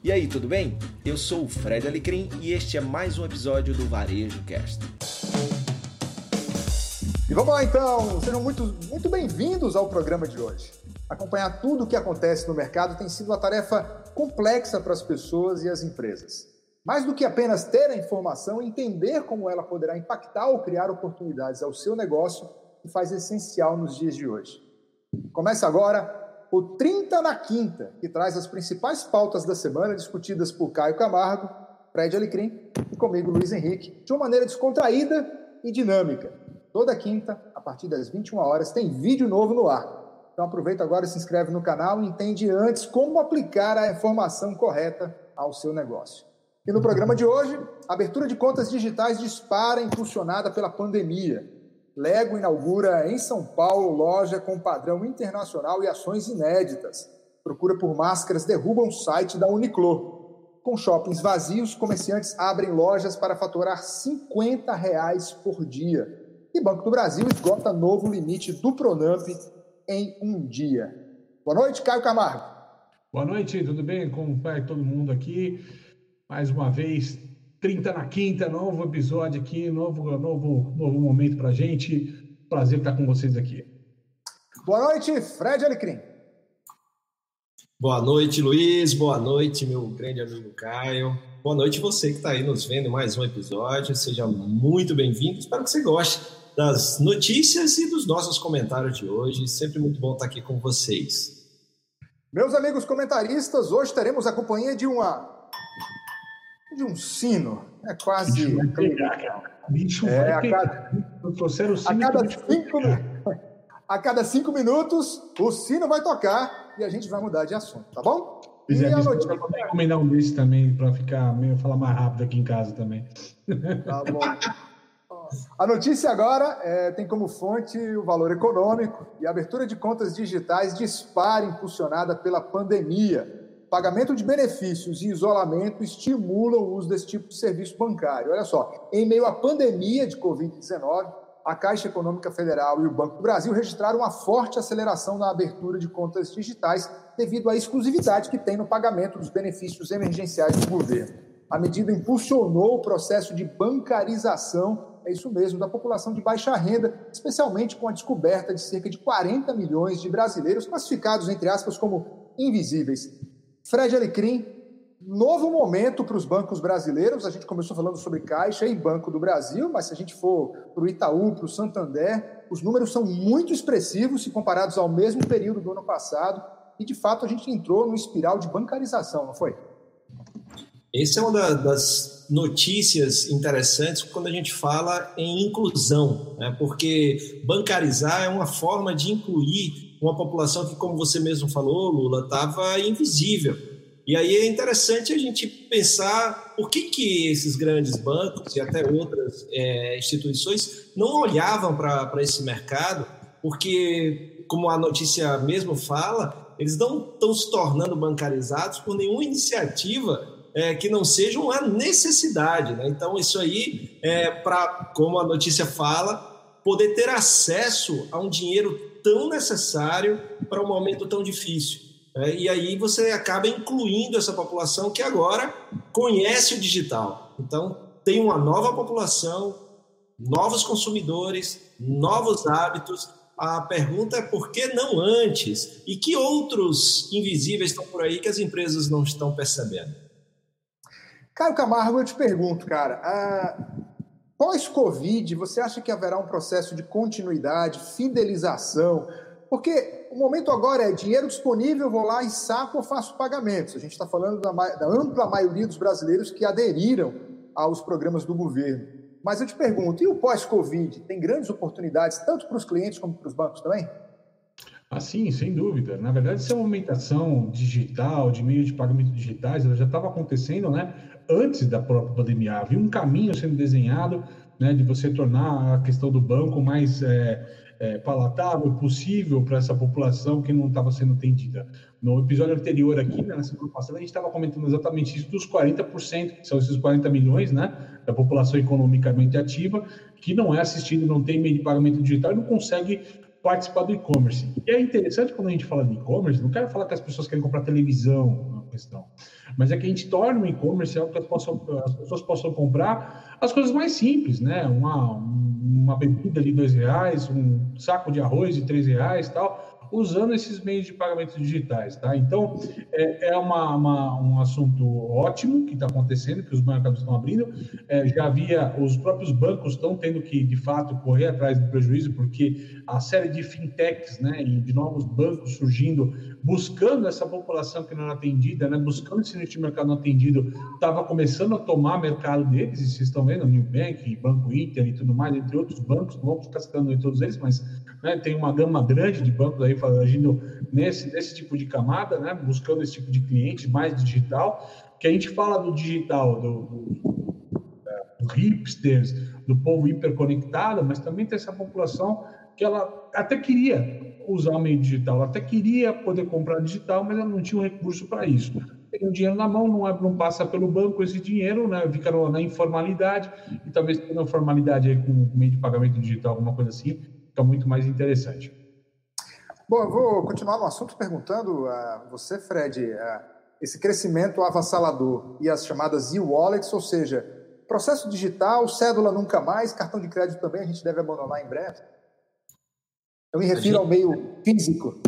E aí, tudo bem? Eu sou o Fred Alecrim e este é mais um episódio do Varejo Cast. E vamos lá então, sejam muito, muito bem-vindos ao programa de hoje. Acompanhar tudo o que acontece no mercado tem sido uma tarefa complexa para as pessoas e as empresas. Mais do que apenas ter a informação, entender como ela poderá impactar ou criar oportunidades ao seu negócio, que faz essencial nos dias de hoje. Começa agora o 30 na Quinta, que traz as principais pautas da semana discutidas por Caio Camargo, Fred Alecrim e comigo, Luiz Henrique, de uma maneira descontraída e dinâmica. Toda quinta, a partir das 21 horas, tem vídeo novo no ar. Então aproveita agora e se inscreve no canal e entende antes como aplicar a informação correta ao seu negócio. E no programa de hoje, abertura de contas digitais dispara impulsionada pela pandemia. Lego inaugura em São Paulo loja com padrão internacional e ações inéditas. Procura por máscaras derruba um site da Uniqlo. Com shoppings vazios, comerciantes abrem lojas para faturar 50 reais por dia. E Banco do Brasil esgota novo limite do Pronamp em um dia. Boa noite, Caio Camargo. Boa noite, tudo bem? Como vai todo mundo aqui? Mais uma vez, 30 na quinta, novo episódio aqui, novo, novo, novo momento para gente. Prazer estar com vocês aqui. Boa noite, Fred Alecrim. Boa noite, Luiz. Boa noite, meu grande amigo Caio. Boa noite você que está aí nos vendo em mais um episódio. Seja muito bem-vindo. Espero que você goste das notícias e dos nossos comentários de hoje. Sempre muito bom estar aqui com vocês. Meus amigos comentaristas, hoje teremos a companhia de uma de um sino. É quase. Bicho vai pegar, cara. Bicho é, vai a. Cada, a, cada cinco, a cada cinco minutos, o sino vai tocar e a gente vai mudar de assunto, tá bom? E a notícia... Eu vou encomendar um desse também para ficar meio falar mais rápido aqui em casa também. Tá bom. A notícia agora é, tem como fonte o valor econômico e a abertura de contas digitais dispara impulsionada pela pandemia pagamento de benefícios e isolamento estimulam o uso desse tipo de serviço bancário. Olha só, em meio à pandemia de Covid-19, a Caixa Econômica Federal e o Banco do Brasil registraram uma forte aceleração na abertura de contas digitais devido à exclusividade que tem no pagamento dos benefícios emergenciais do governo. A medida impulsionou o processo de bancarização, é isso mesmo, da população de baixa renda, especialmente com a descoberta de cerca de 40 milhões de brasileiros classificados, entre aspas, como invisíveis. Fred Alecrim, novo momento para os bancos brasileiros. A gente começou falando sobre Caixa e Banco do Brasil, mas se a gente for para o Itaú, para o Santander, os números são muito expressivos se comparados ao mesmo período do ano passado. E, de fato, a gente entrou numa espiral de bancarização, não foi? Essa é uma das notícias interessantes quando a gente fala em inclusão, né? porque bancarizar é uma forma de incluir uma população que, como você mesmo falou, Lula, estava invisível. E aí é interessante a gente pensar por que, que esses grandes bancos e até outras é, instituições não olhavam para esse mercado, porque, como a notícia mesmo fala, eles não estão se tornando bancarizados por nenhuma iniciativa é, que não seja uma necessidade. Né? Então, isso aí é para, como a notícia fala, poder ter acesso a um dinheiro tão necessário para um momento tão difícil. Né? E aí você acaba incluindo essa população que agora conhece o digital. Então, tem uma nova população, novos consumidores, novos hábitos. A pergunta é por que não antes? E que outros invisíveis estão por aí que as empresas não estão percebendo? Caio Camargo, eu te pergunto, cara, Pós-Covid, você acha que haverá um processo de continuidade, fidelização? Porque o momento agora é dinheiro disponível, vou lá e saco ou faço pagamentos. A gente está falando da, da, ampla maioria dos brasileiros que aderiram aos programas do governo. Mas eu te pergunto, e o pós-Covid? Tem grandes oportunidades, tanto para os clientes como para os bancos também? Ah, sim, sem dúvida. Na verdade, essa movimentação digital, de meios de pagamento digitais, ela já estava acontecendo, né? Antes da própria pandemia. Havia um caminho sendo desenhado né, de você tornar a questão do banco mais é, é, palatável possível para essa população que não estava sendo atendida. No episódio anterior aqui, né, na semana passada, a gente estava comentando exatamente isso dos 40%, que são esses 40 milhões né, da população economicamente ativa, que não é assistido, não tem meio de pagamento digital e não consegue participar do e-commerce. E é interessante quando a gente fala de e-commerce, não quero falar que as pessoas querem comprar televisão, questão. Mas é que a gente torna o e-commerce algo que as, as, pessoas possam comprar as coisas mais simples, né? Uma, uma bebida de dois reais, um saco de arroz de três reais tal usando esses meios de pagamento digitais, tá? Então, é, é uma, uma, um assunto ótimo que está acontecendo, que os mercados estão abrindo. É, já havia, os próprios bancos estão tendo que, de fato, correr atrás do prejuízo, porque a série de fintechs, né, e de novos bancos surgindo, buscando essa população que não era atendida, né, buscando esse nicho de mercado não atendido, estava começando a tomar mercado deles, e vocês estão vendo, New Bank, Banco Inter e tudo mais, entre outros bancos, não vamos ficar citando todos eles, mas né, tem uma gama grande de bancos aí agindo nesse, nesse tipo de camada, né, buscando esse tipo de cliente mais digital, que a gente fala do digital, do, do, do hipsters, do povo hiperconectado, mas também tem essa população que ela até queria usar o meio digital, até queria poder comprar digital, mas ela não tinha um recurso para isso. Tem um dinheiro na mão, não, é, não passa pelo banco esse dinheiro, né, fica na informalidade, e talvez tenha uma formalidade aí com meio de pagamento digital, alguma coisa assim, fica muito mais interessante. Bom, eu vou continuar no assunto perguntando a você, Fred, esse crescimento avassalador e as chamadas e-wallets, ou seja, processo digital, cédula nunca mais, cartão de crédito também a gente deve abandonar em breve? Eu me refiro gente... ao meio físico.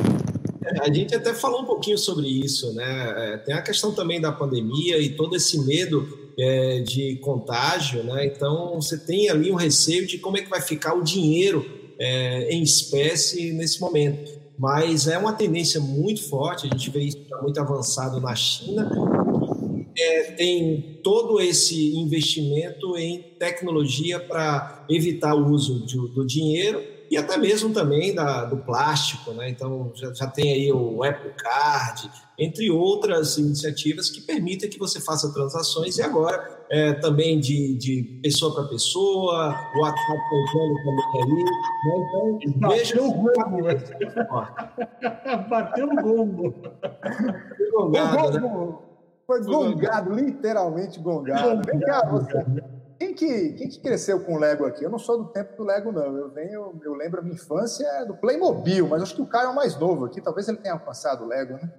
A gente até falou um pouquinho sobre isso, né? É, tem a questão também da pandemia e todo esse medo é, de contágio, né? Então você tem ali um receio de como é que vai ficar o dinheiro é, em espécie nesse momento. Mas é uma tendência muito forte, a gente vê isso muito avançado na China, é, tem todo esse investimento em tecnologia para evitar o uso de, do dinheiro e até mesmo também da, do plástico, né? Então já, já tem aí o Apple Card, entre outras iniciativas que permitem que você faça transações. E agora é, também de, de pessoa para pessoa, o WhatsApp entrando também ali. Né? Então, Bateu o gongo. Bateu o gongo. Foi gongado, né? Foi gongado, literalmente gongado. Vem cá, você. Quem que, quem que cresceu com Lego aqui? Eu não sou do tempo do Lego, não. Eu venho, eu lembro a minha infância do Playmobil, mas acho que o Caio é o mais novo aqui. Talvez ele tenha alcançado o Lego, né?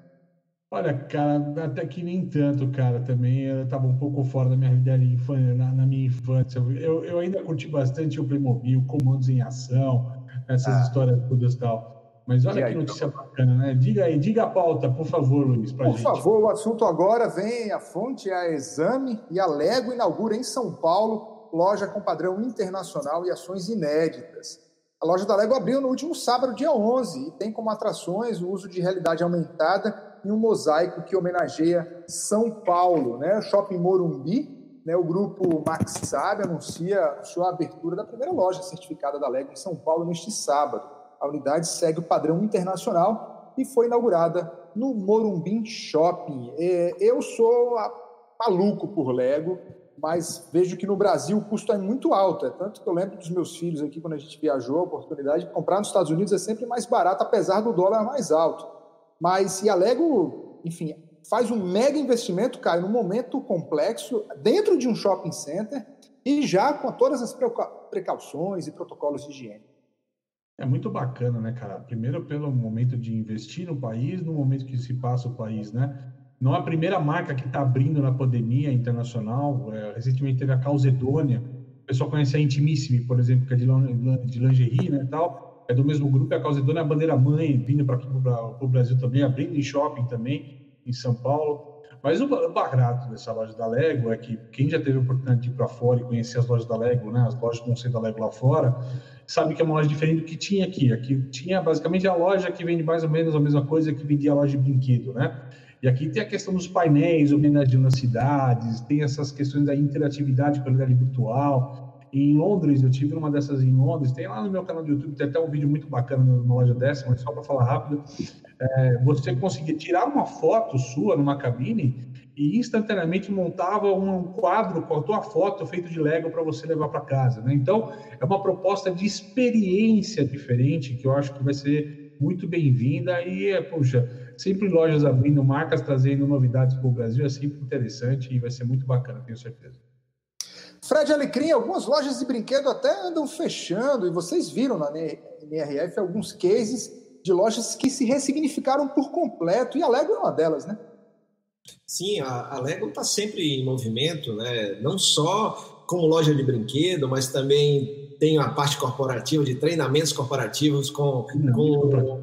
Olha, cara, até que nem tanto, cara, também eu estava um pouco fora da minha vida ali, na, na minha infância. Eu, eu ainda curti bastante o Playmobil, comandos em ação, essas ah. histórias todas e tal. Mas olha que notícia bacana, né? Diga aí, diga a pauta, por favor, Luiz, por gente. Por favor, o assunto agora vem, a fonte é a Exame e a Lego inaugura em São Paulo loja com padrão internacional e ações inéditas. A loja da Lego abriu no último sábado, dia 11, e tem como atrações o uso de realidade aumentada e um mosaico que homenageia São Paulo, né? Shopping Morumbi, né? O grupo Max Sabe anuncia a abertura da primeira loja certificada da Lego em São Paulo neste sábado. A unidade segue o padrão internacional e foi inaugurada no Morumbi Shopping. É, eu sou maluco por Lego, mas vejo que no Brasil o custo é muito alto. É tanto que eu lembro dos meus filhos aqui, quando a gente viajou, a oportunidade de comprar nos Estados Unidos é sempre mais barato, apesar do dólar mais alto. Mas e a Lego, enfim, faz um mega investimento, cara, num momento complexo, dentro de um shopping center e já com todas as precauções e protocolos de higiene. É muito bacana, né, cara? Primeiro pelo momento de investir no país, no momento que se passa o país, né? Não é a primeira marca que está abrindo na pandemia internacional. É, recentemente teve a Calzedônia. O pessoal conhece a Intimissimi, por exemplo, que é de, de lingerie, né, tal é do mesmo grupo, é a Calzedona é a bandeira mãe, vindo para aqui para o Brasil também, abrindo em shopping também, em São Paulo. Mas o barato dessa loja da Lego é que quem já teve a oportunidade de ir para fora e conhecer as lojas da Lego, né, as lojas conceito da Lego lá fora, sabe que é uma loja diferente do que tinha aqui. Aqui tinha basicamente a loja que vende mais ou menos a mesma coisa que vendia a loja de brinquedo, né? E aqui tem a questão dos painéis homenageando as cidades, tem essas questões da interatividade realidade virtual em Londres, eu tive uma dessas em Londres, tem lá no meu canal do YouTube, tem até um vídeo muito bacana numa loja dessa, mas só para falar rápido, é, você conseguia tirar uma foto sua numa cabine e instantaneamente montava um quadro com a tua foto feito de Lego para você levar para casa, né? Então, é uma proposta de experiência diferente que eu acho que vai ser muito bem-vinda e, é, puxa, sempre lojas abrindo, marcas trazendo novidades para o Brasil é sempre interessante e vai ser muito bacana, tenho certeza. Fred Alecrim, algumas lojas de brinquedo até andam fechando, e vocês viram na NRF alguns cases de lojas que se ressignificaram por completo, e a Lego é uma delas, né? Sim, a, a Lego está sempre em movimento, né? não só como loja de brinquedo, mas também tem a parte corporativa, de treinamentos corporativos, com, com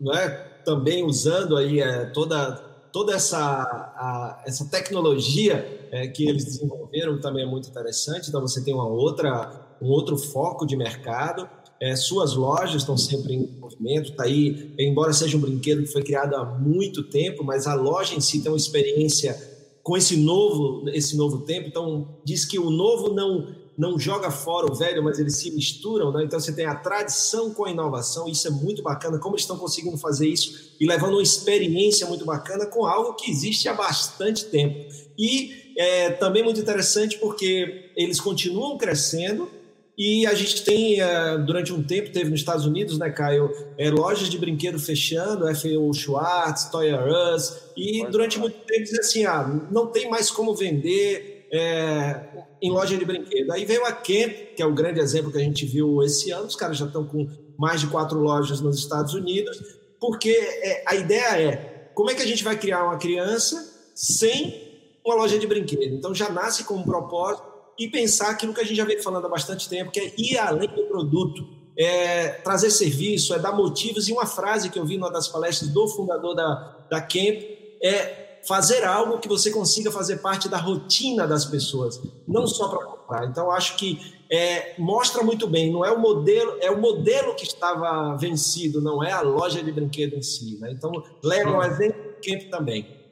não é? também usando aí é, toda, toda essa, a, essa tecnologia é, que eles desenvolveram, também é muito interessante. Então, você tem uma outra, um outro foco de mercado. É, suas lojas estão sempre em movimento, tá aí, embora seja um brinquedo que foi criado há muito tempo, mas a loja em si tem uma experiência com esse novo, esse novo tempo. Então diz que o novo não não joga fora o velho, mas eles se misturam, né? Então você tem a tradição com a inovação, isso é muito bacana. Como eles estão conseguindo fazer isso e levando uma experiência muito bacana com algo que existe há bastante tempo. E é também muito interessante porque eles continuam crescendo e a gente tem, eh, durante um tempo, teve nos Estados Unidos, né, Caio, é, lojas de brinquedo fechando, F.O. Schwartz, Toy R Us, e durante muito tempo dizia assim, ah, não tem mais como vender é, em loja de brinquedo. Aí veio a Camp, que é o grande exemplo que a gente viu esse ano, os caras já estão com mais de quatro lojas nos Estados Unidos, porque é, a ideia é, como é que a gente vai criar uma criança sem uma loja de brinquedo? Então já nasce com um propósito, e pensar aquilo que a gente já vem falando há bastante tempo, que é ir além do produto, é trazer serviço, é dar motivos. E uma frase que eu vi numa das palestras do fundador da, da Camp é fazer algo que você consiga fazer parte da rotina das pessoas, não só para comprar. Então, acho que é, mostra muito bem, não é o modelo, é o modelo que estava vencido, não é a loja de brinquedo em si. Né? Então, leva um exemplo Camp também.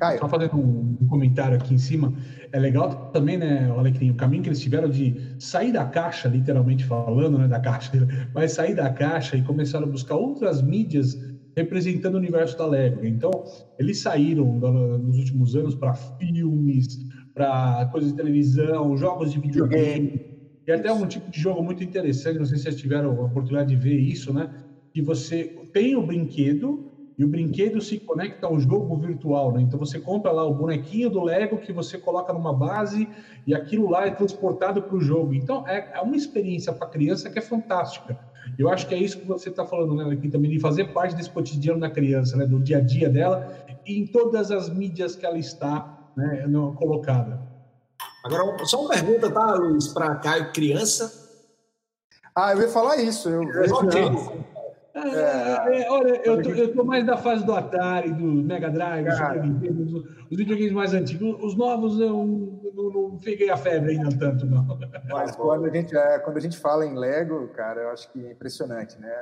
Caio. Só fazendo um, comentário aqui em cima, é legal também, né, Alecrim, o caminho que eles tiveram de sair da caixa, literalmente falando, né, da caixa, mas sair da caixa e começaram a buscar outras mídias representando o universo da Lego. Então, eles saíram nos últimos anos para filmes, para coisas de televisão, jogos de videogame, e até um tipo de jogo muito interessante, não sei se vocês tiveram a oportunidade de ver isso, né, que você tem o brinquedo, e o brinquedo se conecta ao jogo virtual, né? Então você compra lá o bonequinho do Lego que você coloca numa base e aquilo lá é transportado para o jogo. Então é, é uma experiência para a criança que é fantástica. Eu acho que é isso que você está falando, né, aqui também, de fazer parte desse cotidiano da criança, né, do dia a dia dela e em todas as mídias que ela está né, colocada. Agora, só uma pergunta, tá, Luiz, para Caio, criança? Ah, eu ia falar isso. Eu, eu, okay. É, é, é, olha, eu tô, eu tô, mais da fase do Atari, do Mega Drive, do Super Nintendo, os, videogames mais antigos. Os novos eu não, não, não peguei a febre ainda tanto, não. Mas quando a, gente, é, quando a gente fala em Lego, cara, eu acho que é impressionante, né?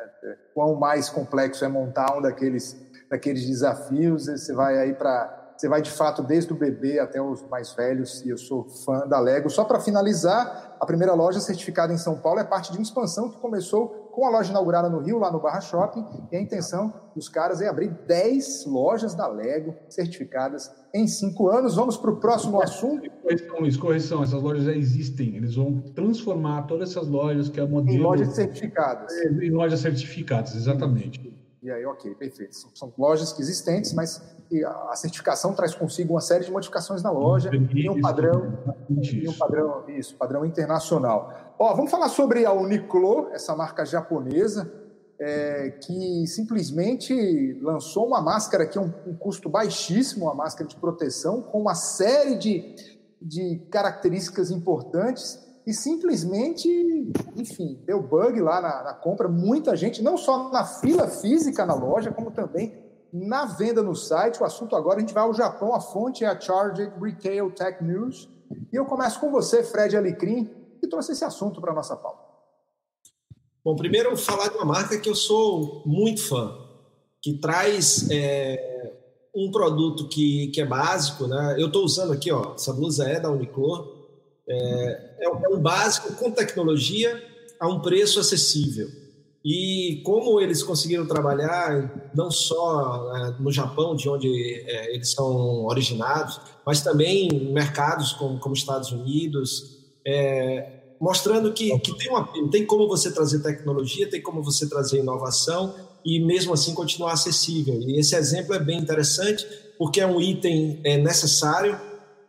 Quão mais complexo é montar um daqueles, daqueles desafios, você vai aí para você vai de fato desde o bebê até os mais velhos, e eu sou fã da Lego. Só para finalizar, a primeira loja certificada em São Paulo é parte de uma expansão que começou com a loja inaugurada no Rio, lá no Barra Shopping, e a intenção dos caras é abrir 10 lojas da Lego certificadas em cinco anos. Vamos para o próximo assunto. Correção, correção, essas lojas já existem. Eles vão transformar todas essas lojas que é modelo... Em lojas certificadas. É, em lojas certificadas, exatamente. E aí, ok, perfeito. São, são lojas que existentes, mas a certificação traz consigo uma série de modificações na loja e um padrão, e um padrão, isso, padrão internacional. Ó, vamos falar sobre a Uniqlo, essa marca japonesa, é, que simplesmente lançou uma máscara que é um, um, custo baixíssimo, uma máscara de proteção, com uma série de, de características importantes e simplesmente, enfim, deu bug lá na, na compra. Muita gente, não só na fila física na loja, como também na venda no site. O assunto agora, a gente vai ao Japão, a fonte é a Charged Retail Tech News. E eu começo com você, Fred Alecrim, que trouxe esse assunto para a nossa pauta. Bom, primeiro falar de uma marca que eu sou muito fã, que traz é, um produto que, que é básico, né? Eu estou usando aqui, ó, essa blusa é da Uniqlo, é, é um básico com tecnologia a um preço acessível. E como eles conseguiram trabalhar não só é, no Japão, de onde é, eles são originados, mas também em mercados como, como Estados Unidos, é, mostrando que, que tem, uma, tem como você trazer tecnologia, tem como você trazer inovação e mesmo assim continuar acessível. E esse exemplo é bem interessante porque é um item é, necessário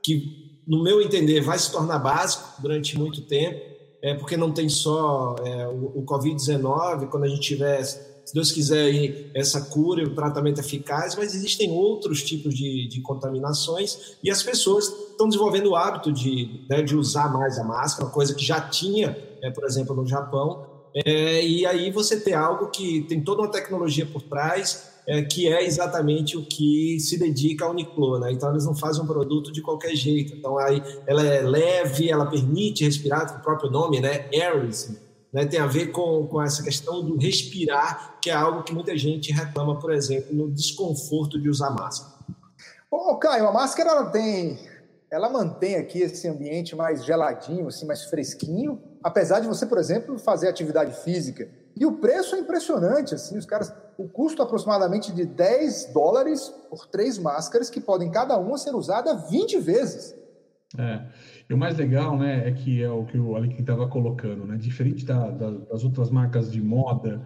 que, no meu entender, vai se tornar básico durante muito tempo é porque não tem só é, o, o Covid-19, quando a gente tiver se Deus quiser, essa cura e o tratamento eficaz, mas existem outros tipos de, de contaminações e as pessoas estão desenvolvendo o hábito de, né, de usar mais a máscara, coisa que já tinha, é, por exemplo, no Japão. É, e aí você tem algo que tem toda uma tecnologia por trás, é, que é exatamente o que se dedica a Uniqlo, né? Então eles não fazem um produto de qualquer jeito. Então aí ela é leve, ela permite respirar, o próprio nome, né? Aerism né, tem a ver com, com essa questão do respirar, que é algo que muita gente reclama, por exemplo, no desconforto de usar máscara. Ô, Caio, a máscara ela tem, ela mantém aqui esse ambiente mais geladinho, assim, mais fresquinho, apesar de você, por exemplo, fazer atividade física. E o preço é impressionante, assim, os caras, o custo aproximadamente de 10 dólares por três máscaras que podem cada uma ser usada 20 vezes. É. E o mais legal, né, é que é o que o Alex estava colocando, né? Diferente da, da, das outras marcas de moda,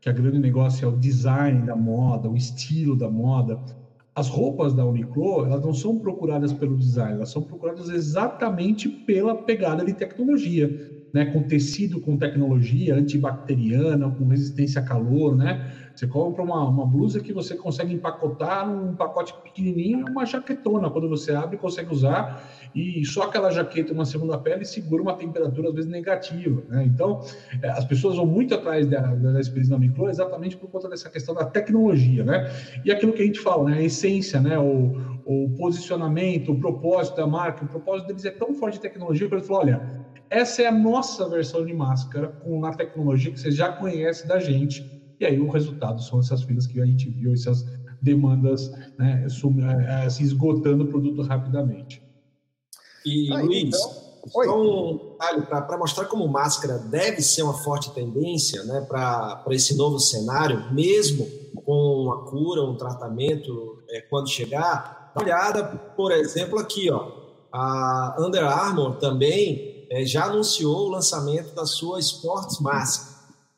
que a grande negócio é o design da moda, o estilo da moda. As roupas da Uniqlo, elas não são procuradas pelo design, elas são procuradas exatamente pela pegada de tecnologia, né? Com tecido com tecnologia antibacteriana, com resistência a calor, né? Você compra uma, uma blusa que você consegue empacotar num pacote pequenininho, uma jaquetona. Quando você abre, consegue usar e só aquela jaqueta, uma segunda pele, segura uma temperatura às vezes negativa. Né? Então, é, as pessoas vão muito atrás da, da experiência da micro exatamente por conta dessa questão da tecnologia. Né? E aquilo que a gente fala, né? a essência, né? o, o posicionamento, o propósito da marca, o propósito deles é tão forte de tecnologia que eles falam: olha, essa é a nossa versão de máscara com a tecnologia que você já conhece da gente. E aí o resultado são essas filas que a gente viu, essas demandas né, é, se esgotando o produto rapidamente. E, Aí, Luiz, então... só um detalhe para mostrar como máscara deve ser uma forte tendência né, para esse novo cenário, mesmo com uma cura, um tratamento, é, quando chegar. Dá uma olhada, por exemplo, aqui, ó, a Under Armour também é, já anunciou o lançamento da sua Sports Mask,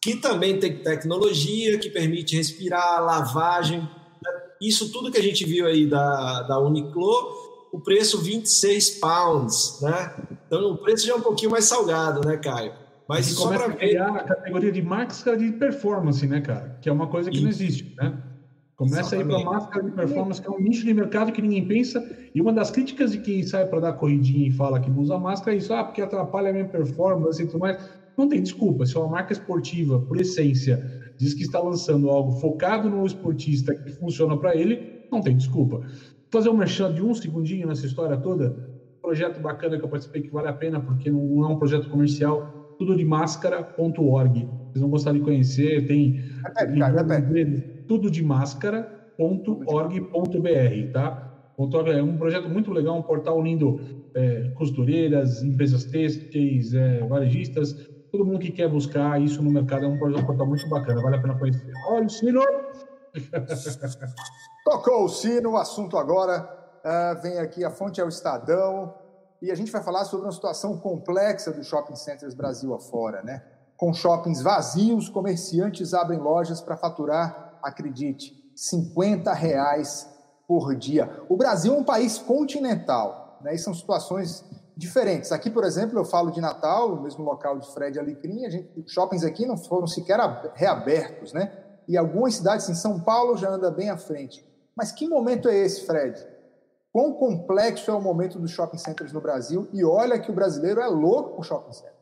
que também tem tecnologia que permite respirar, lavagem. Né? Isso tudo que a gente viu aí da, da Uniqlo o preço 26 pounds, né? Então o preço já é um pouquinho mais salgado, né, Caio? Mas e só para ver a categoria de máscara de performance, né, cara? Que é uma coisa que Isso. não existe, né? Começa Exatamente. a ir para máscara de performance, que é um nicho de mercado que ninguém pensa. E uma das críticas de quem sai para dar corridinha e fala que não usa máscara é isso, ah, porque atrapalha a minha performance e tudo mais. Não tem desculpa. Se é uma marca esportiva, por essência, diz que está lançando algo focado no esportista que funciona para ele, não tem desculpa fazer um merchan de um segundinho nessa história toda. Projeto bacana que eu participei que vale a pena, porque não é um projeto comercial, tudo de máscara.org. Vocês vão gostar de conhecer, tem tudo de máscara.org.br, tá? É um projeto muito legal, um portal unindo é, costureiras, empresas têxteis, é, varejistas, todo mundo que quer buscar isso no mercado. É um portal muito bacana, vale a pena conhecer. Olha o sino! Tocou o sino, o assunto agora uh, vem aqui, a fonte é o Estadão, e a gente vai falar sobre uma situação complexa dos shopping centers Brasil afora, né? Com shoppings vazios, comerciantes abrem lojas para faturar, acredite, 50 reais por dia. O Brasil é um país continental, né? E são situações diferentes. Aqui, por exemplo, eu falo de Natal, no mesmo local de Fred Alecrim, a gente, shoppings aqui não foram sequer reabertos, né? E algumas cidades, em São Paulo, já anda bem à frente. Mas que momento é esse, Fred? Quão complexo é o momento dos shopping centers no Brasil? E olha que o brasileiro é louco por shopping center.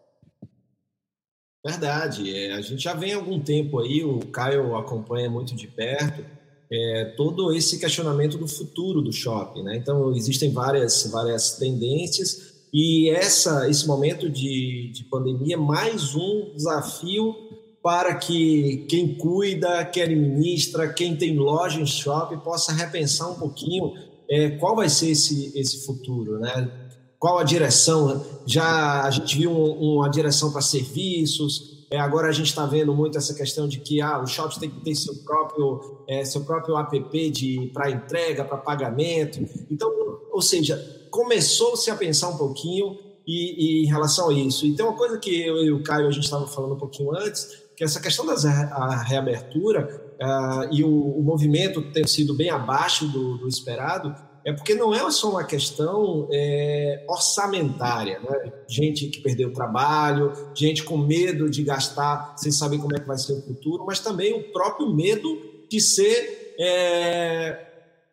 Verdade. É, a gente já vem há algum tempo aí, o Caio acompanha muito de perto, é, todo esse questionamento do futuro do shopping. Né? Então, existem várias, várias tendências e essa, esse momento de, de pandemia é mais um desafio para que quem cuida, quem administra, quem tem loja em shopping possa repensar um pouquinho é, qual vai ser esse, esse futuro, né? Qual a direção? Já a gente viu um, uma direção para serviços, é, agora a gente está vendo muito essa questão de que ah, o shopping tem que ter seu próprio, é, seu próprio app para entrega, para pagamento. Então, ou seja, começou-se a pensar um pouquinho e, e, em relação a isso. E tem uma coisa que eu e o Caio a gente estava falando um pouquinho antes, que essa questão da reabertura uh, e o, o, movimento ter sido bem abaixo do, do esperado é porque não é só uma questão é, orçamentária, né? gente que perdeu o trabalho, gente com medo de gastar sem saber como é que vai ser o futuro, mas também o próprio medo de ser é,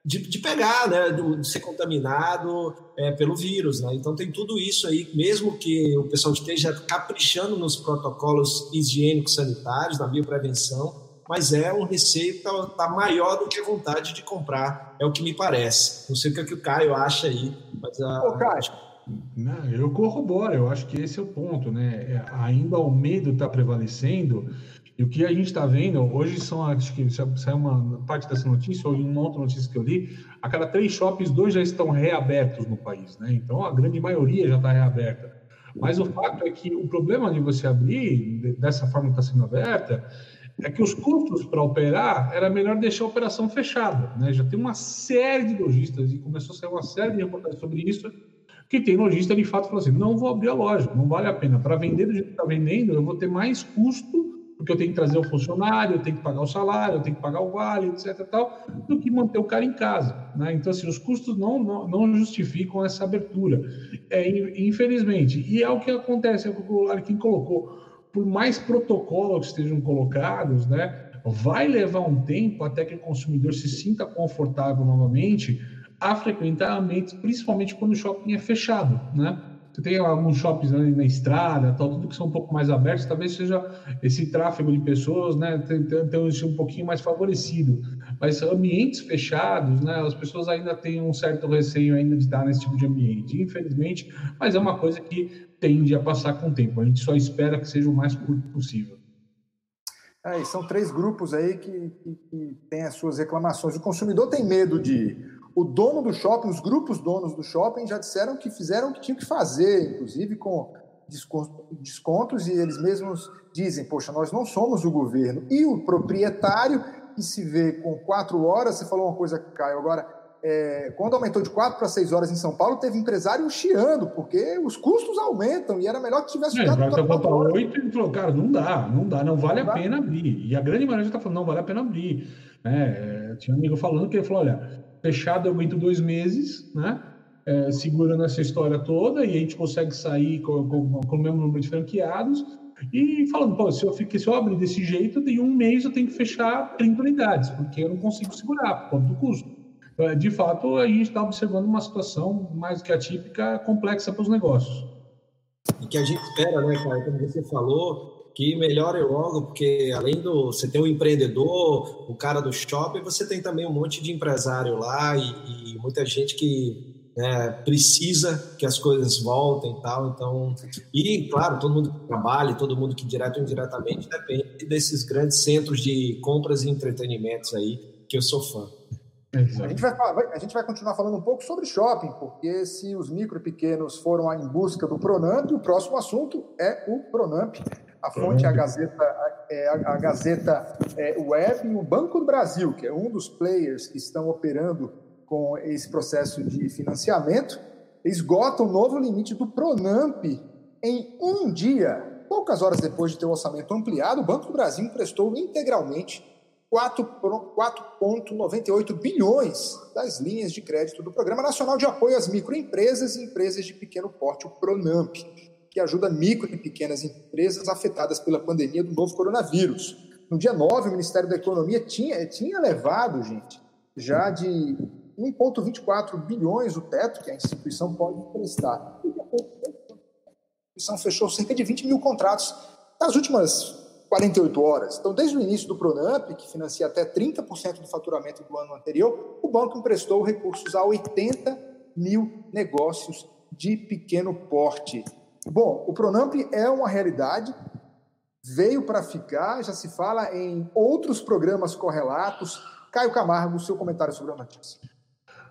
de, de, pegar, né, de ser contaminado é, pelo vírus, né? Então tem tudo isso aí, mesmo que o pessoal esteja caprichando nos protocolos higiênicos sanitários, na bioprevenção, mas é um receio que está tá maior do que a vontade de comprar, é o que me parece. Não sei o que, é que o Caio acha aí, mas a. Ô, Caio. Não, eu corroboro, eu acho que esse é o ponto, né? É, ainda o medo está prevalecendo, e o que a gente está vendo, hoje são, acho que saiu uma parte dessa notícia, ou uma outra notícia que eu li, a cada três shoppings, dois já estão reabertos no país, né? Então a grande maioria já está reaberta. Mas o fato é que o problema de você abrir dessa forma que está sendo aberta é que os custos para operar era melhor deixar a operação fechada. Né? Já tem uma série de lojistas, e começou a sair uma série de reportagens sobre isso, que tem lojista de fato falou assim: não vou abrir a loja, não vale a pena. Para vender do jeito que está vendendo, eu vou ter mais custo, porque eu tenho que trazer o funcionário, eu tenho que pagar o salário, eu tenho que pagar o vale, etc. Tal, do que manter o cara em casa. Né? Então, assim, os custos não, não, não justificam essa abertura. É, infelizmente. E é o que acontece, é o que o Larkin colocou por mais protocolos que estejam colocados, né, vai levar um tempo até que o consumidor se sinta confortável novamente a frequentar ambientes, principalmente quando o shopping é fechado, né? Você tem alguns shoppings ali na estrada, tal, tudo que são um pouco mais abertos, talvez seja esse tráfego de pessoas, né, tenha um pouquinho mais favorecido. Mas ambientes fechados, né, as pessoas ainda têm um certo receio ainda de estar nesse tipo de ambiente, infelizmente, mas é uma coisa que tende a passar com o tempo. A gente só espera que seja o mais curto possível. É, são três grupos aí que, que, que têm as suas reclamações. O consumidor tem medo de. O dono do shopping, os grupos donos do shopping já disseram que fizeram o que tinham que fazer, inclusive com descontos, e eles mesmos dizem: Poxa, nós não somos o governo. E o proprietário, que se vê com quatro horas, você falou uma coisa, Caio, agora é, quando aumentou de 4 para 6 horas em São Paulo, teve empresário chiando, porque os custos aumentam e era melhor que tivesse ficado é, para 8 e falou, cara, não dá, não dá, não vale não a dá. pena abrir. E a grande maioria está falando, não vale a pena abrir. É, tinha um amigo falando que ele falou, olha, fechado aguento dois meses, né? É, segurando essa história toda e a gente consegue sair com, com, com o mesmo número de franqueados e falando, pô, se eu, fiquei, se eu abrir desse jeito, em um mês eu tenho que fechar 30 unidades, porque eu não consigo segurar por conta do custo. É, de fato, a gente está observando uma situação mais que atípica, complexa para os negócios. E que a gente espera, né, cara, como você falou, que melhore logo, porque além do você ter o um empreendedor, o cara do shopping, você tem também um monte de empresário lá e, e muita gente que né, precisa que as coisas voltem e tal. Então, e claro, todo mundo que trabalha, todo mundo que direto ou indiretamente depende desses grandes centros de compras e entretenimentos aí, que eu sou fã. A gente, vai, a gente vai continuar falando um pouco sobre shopping, porque se os micro e pequenos foram em busca do Pronamp, o próximo assunto é o Pronamp. A fonte é a Gazeta, é a, Gazeta é, Web e o Banco do Brasil, que é um dos players que estão operando com esse processo de financiamento, esgota o novo limite do Pronamp em um dia. Poucas horas depois de ter o orçamento ampliado, o Banco do Brasil emprestou integralmente 4,98 bilhões das linhas de crédito do Programa Nacional de Apoio às Microempresas e Empresas de Pequeno Porte, o PRONAMP, que ajuda micro e pequenas empresas afetadas pela pandemia do novo coronavírus. No dia 9, o Ministério da Economia tinha, tinha levado, gente, já de 1,24 bilhões o teto que a instituição pode prestar. E a instituição fechou cerca de 20 mil contratos nas últimas 48 horas. Então, desde o início do Pronamp, que financia até 30% do faturamento do ano anterior, o banco emprestou recursos a 80 mil negócios de pequeno porte. Bom, o Pronamp é uma realidade, veio para ficar, já se fala em outros programas correlatos. Caio Camargo, seu comentário sobre a notícia.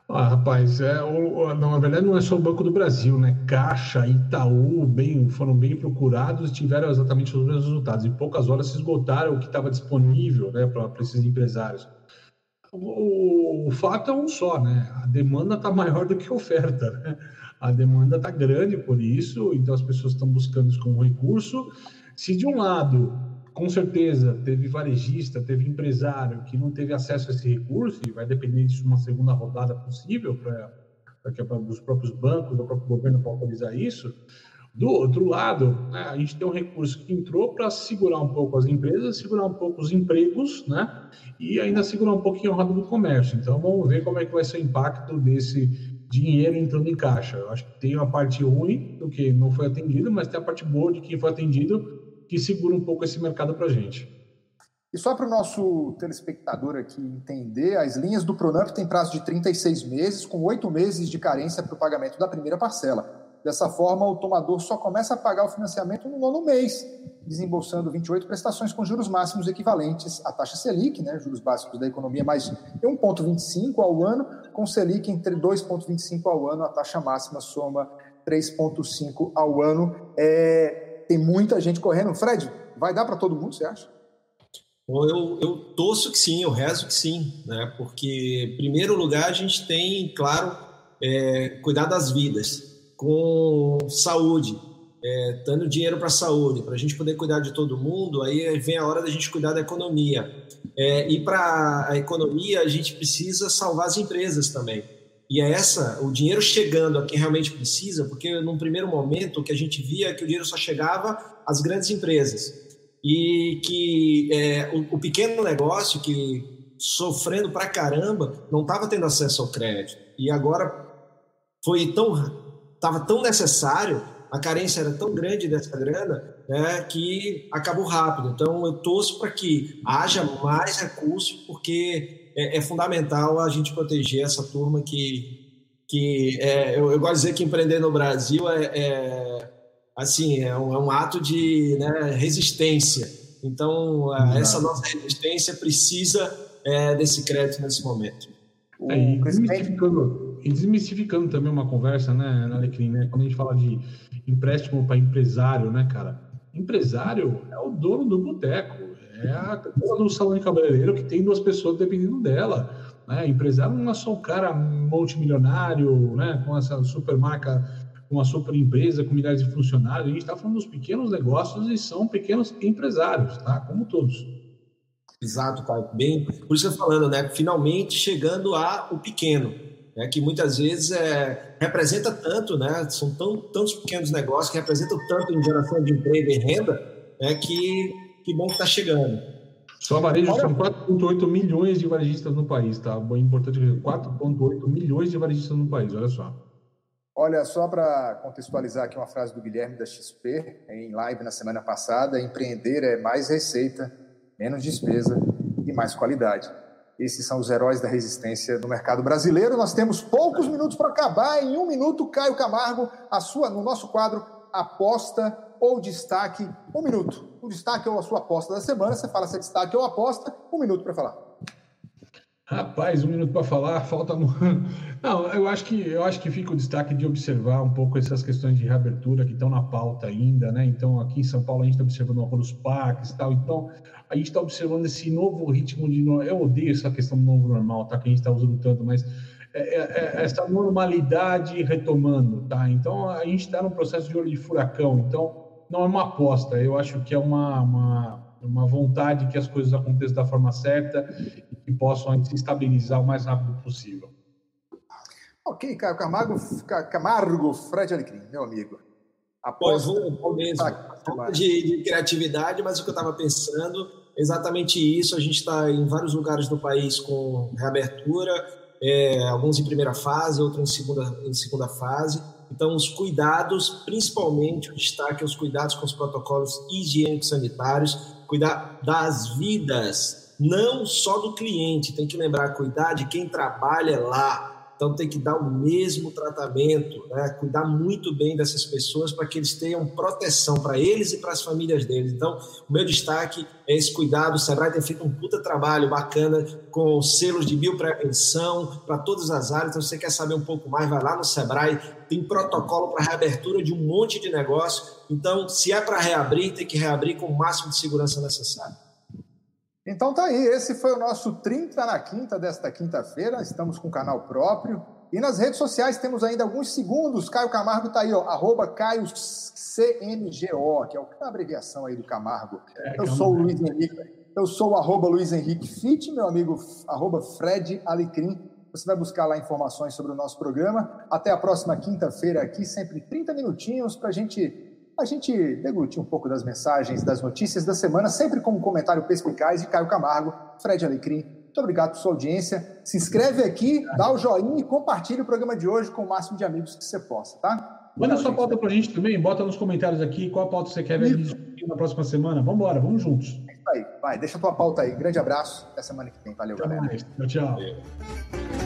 Ah, rapaz, é, o, não, na verdade não é só o Banco do Brasil, né? Caixa, Itaú, bem, foram bem procurados e tiveram exatamente os mesmos resultados. Em poucas horas se esgotaram o que estava disponível né, para esses empresários. O, o, fato é um só, né? A demanda está maior do que a oferta. Né? A demanda está grande por isso, então as pessoas estão buscando isso como recurso. Se de um lado com certeza teve varejista, teve empresário que não teve acesso a esse recurso e vai depender de uma segunda rodada possível para os próprios bancos, do próprio governo para autorizar isso. Do outro lado, né, a gente tem um recurso que entrou para segurar um pouco as empresas, segurar um pouco os empregos, né? E ainda segurar um pouquinho o lado do comércio. Então, vamos ver como é que vai ser o impacto desse dinheiro entrando em caixa. Eu acho que tem uma parte ruim do que não foi atendido, mas tem a parte boa de quem foi atendido que segura um pouco esse mercado para a gente. E só para o nosso telespectador aqui entender, as linhas do Pronamp têm prazo de 36 meses, com oito meses de carência para o pagamento da primeira parcela. Dessa forma, o tomador só começa a pagar o financiamento no nono mês, desembolsando 28 prestações com juros máximos equivalentes à taxa Selic, né, juros básicos da economia, mais 1,25 ao ano, com Selic entre 2,25 ao ano, a taxa máxima soma 3,5 ao ano. É, tem muita gente correndo. Fred, vai dar para todo mundo, você acha? Eu, eu torço que sim, eu rezo que sim, né? porque, em primeiro lugar, a gente tem, claro, é, cuidar das vidas com saúde, é, dando dinheiro para a saúde, para a gente poder cuidar de todo mundo, aí vem a hora da gente cuidar da economia. É, e para a economia, a gente precisa salvar as empresas também. E é essa, o dinheiro chegando a quem realmente precisa, porque num primeiro momento o que a gente via é que o dinheiro só chegava às grandes empresas. E que é, o, o pequeno negócio que sofrendo pra caramba não estava tendo acesso ao crédito. E agora foi tão estava tão necessário, a carência era tão grande dessa grana, né, que acabou rápido. Então, eu torço para que haja mais recursos, porque é, é, fundamental a gente proteger essa turma que, que é, eu, eu, gosto de dizer que empreender no Brasil é, é assim, é um, é um, ato de né, resistência. Então, essa nossa resistência precisa é, desse crédito nesse momento. É, e desmistificando, também uma conversa, né, Alecrim, né? Quando a gente fala de empréstimo para empresário, né, cara? Empresário é o dono do boteco, é a dona do salão de cabeleireiro que tem duas pessoas dependendo dela. Né? Empresário não é só o cara multimilionário, né, com essa super marca, com uma super empresa, com milhares de funcionários. A gente está falando dos pequenos negócios e são pequenos empresários, tá? Como todos. Exato, pai. Bem, por isso que eu falando, né? Finalmente chegando a o pequeno, né? Que muitas vezes é, representa tanto, né? São tão, tantos pequenos negócios que representam tanto em geração de emprego e renda, né? Que que bom que está chegando. Só varejo são 4,8 milhões de varejistas no país, tá? Bom, importante 4,8 milhões de varejistas no país, olha só. Olha, só para contextualizar aqui uma frase do Guilherme da XP, em live na semana passada: empreender é mais receita menos despesa e mais qualidade. Esses são os heróis da resistência no mercado brasileiro. Nós temos poucos minutos para acabar. Em um minuto, Caio Camargo, a sua, no nosso quadro Aposta ou Destaque. Um minuto. O destaque ou a sua aposta da semana. Você fala se é destaque ou aposta. Um minuto para falar. Rapaz, um minuto para falar, falta. Não, eu acho que eu acho que fica o destaque de observar um pouco essas questões de reabertura que estão na pauta ainda, né? Então, aqui em São Paulo a gente está observando alguns parques e tal. Então, a gente está observando esse novo ritmo de. Eu odeio essa questão do novo normal, tá? Que a gente está usando tanto, mas é, é, é, essa normalidade retomando, tá? Então, a gente está num processo de olho de furacão. Então, não é uma aposta, eu acho que é uma, uma uma vontade que as coisas aconteçam da forma certa que possam se estabilizar o mais rápido possível. Ok, Caio Camargo, Camargo Fred Alecrim, meu amigo. Após vou, vou mesmo. De, de, criatividade, mas o que eu estava pensando, exatamente isso. A gente está em vários lugares do país com reabertura, é, alguns em primeira fase, outros em segunda, em segunda fase. Então, os cuidados, principalmente o destaque é os cuidados com os protocolos higiênicos sanitários, cuidar das vidas, não só do cliente, tem que lembrar, cuidar de quem trabalha lá. Então tem que dar o mesmo tratamento, né? cuidar muito bem dessas pessoas para que eles tenham proteção para eles e para as famílias deles. Então, o meu destaque é esse cuidado. O Sebrae tem feito um puta trabalho bacana com selos de bioprevenção para todas as áreas. Então, se você quer saber um pouco mais, vai lá no Sebrae. Tem protocolo para reabertura de um monte de negócio. Então, se é para reabrir, tem que reabrir com o máximo de segurança necessário. Então tá aí, esse foi o nosso 30 na quinta desta quinta-feira. Estamos com canal próprio, E nas redes sociais temos ainda alguns segundos. Caio Camargo está aí, ó, arroba Caio CMGO, que é a abreviação aí do Camargo. É, eu sou o Luiz Henrique. Eu sou o arroba Luiz Henrique Fit, meu amigo arroba Fred Alecrim. Você vai buscar lá informações sobre o nosso programa. Até a próxima quinta-feira aqui, sempre 30 minutinhos para a gente a gente deglutir um pouco das mensagens, das notícias da semana, sempre com um comentário perspicaz de Caio Camargo, Fred Alecrim. Muito obrigado por sua audiência. Se inscreve aqui, dá o joinha e compartilhe o programa de hoje com o máximo de amigos que você possa, tá? Manda sua pauta para a gente também, bota nos comentários aqui qual pauta você quer ver na próxima semana. Vamos embora, vamos juntos. É isso aí, vai, deixa a tua pauta aí. Grande abraço, até semana que vem. Valeu, Tchau galera. Mais. Tchau, tchau.